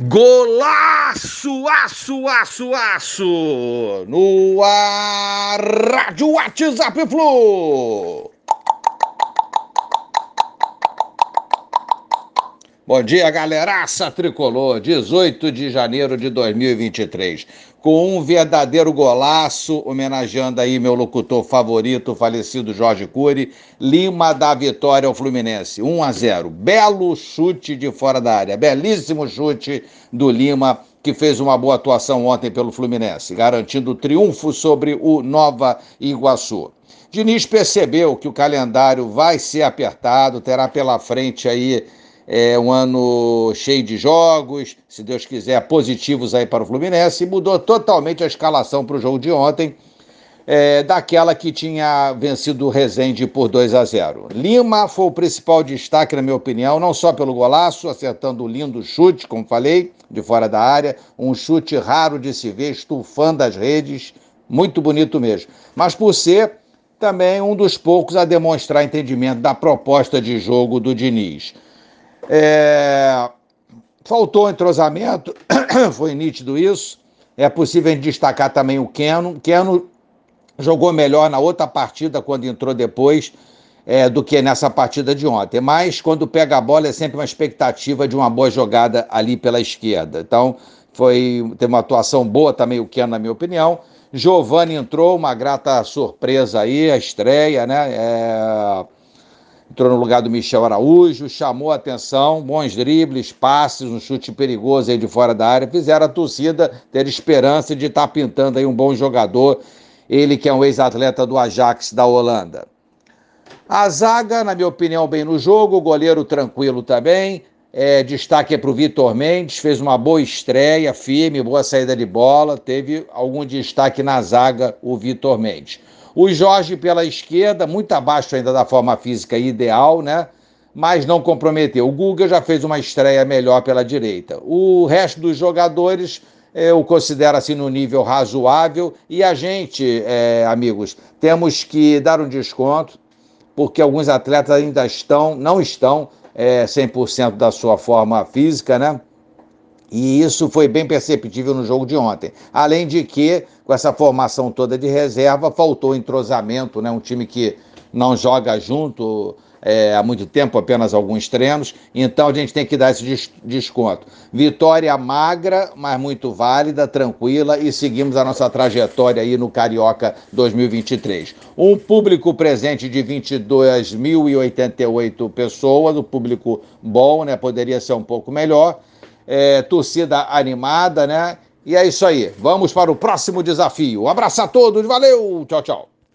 Golaço, aço, aço, aço! No ar, Rádio WhatsApp Flu! Bom dia, galeraça tricolor, 18 de janeiro de 2023. Com um verdadeiro golaço, homenageando aí meu locutor favorito, o falecido Jorge Cury, Lima da vitória ao Fluminense, 1 a 0. Belo chute de fora da área, belíssimo chute do Lima, que fez uma boa atuação ontem pelo Fluminense, garantindo o triunfo sobre o Nova Iguaçu. Diniz percebeu que o calendário vai ser apertado, terá pela frente aí é um ano cheio de jogos, se Deus quiser, positivos aí para o Fluminense, mudou totalmente a escalação para o jogo de ontem, é, daquela que tinha vencido o Rezende por 2 a 0. Lima foi o principal destaque, na minha opinião, não só pelo golaço, acertando um lindo chute, como falei, de fora da área, um chute raro de se ver, estufando as redes, muito bonito mesmo, mas por ser também um dos poucos a demonstrar entendimento da proposta de jogo do Diniz. É... Faltou entrosamento, foi nítido isso. É possível destacar também o Keno. Keno jogou melhor na outra partida, quando entrou depois, é, do que nessa partida de ontem. Mas quando pega a bola é sempre uma expectativa de uma boa jogada ali pela esquerda. Então, foi tem uma atuação boa também o Keno, na minha opinião. Giovanni entrou, uma grata surpresa aí, a estreia, né? É entrou no lugar do Michel Araújo, chamou a atenção, bons dribles, passes, um chute perigoso aí de fora da área, fizeram a torcida ter esperança de estar tá pintando aí um bom jogador, ele que é um ex-atleta do Ajax da Holanda. A zaga, na minha opinião, bem no jogo, o goleiro tranquilo também, é, destaque é para o Vitor Mendes, fez uma boa estreia, firme, boa saída de bola, teve algum destaque na zaga o Vitor Mendes. O Jorge pela esquerda, muito abaixo ainda da forma física ideal, né? Mas não comprometeu. O Guga já fez uma estreia melhor pela direita. O resto dos jogadores eu considero assim no nível razoável. E a gente, é, amigos, temos que dar um desconto, porque alguns atletas ainda estão, não estão é, 100% da sua forma física, né? E isso foi bem perceptível no jogo de ontem. Além de que, com essa formação toda de reserva, faltou entrosamento, né? Um time que não joga junto é, há muito tempo, apenas alguns treinos. Então a gente tem que dar esse desconto. Vitória magra, mas muito válida, tranquila e seguimos a nossa trajetória aí no Carioca 2023. Um público presente de 22.088 pessoas, um público bom, né? Poderia ser um pouco melhor é, torcida animada, né? E é isso aí. Vamos para o próximo desafio. Um abraço a todos, valeu, tchau, tchau.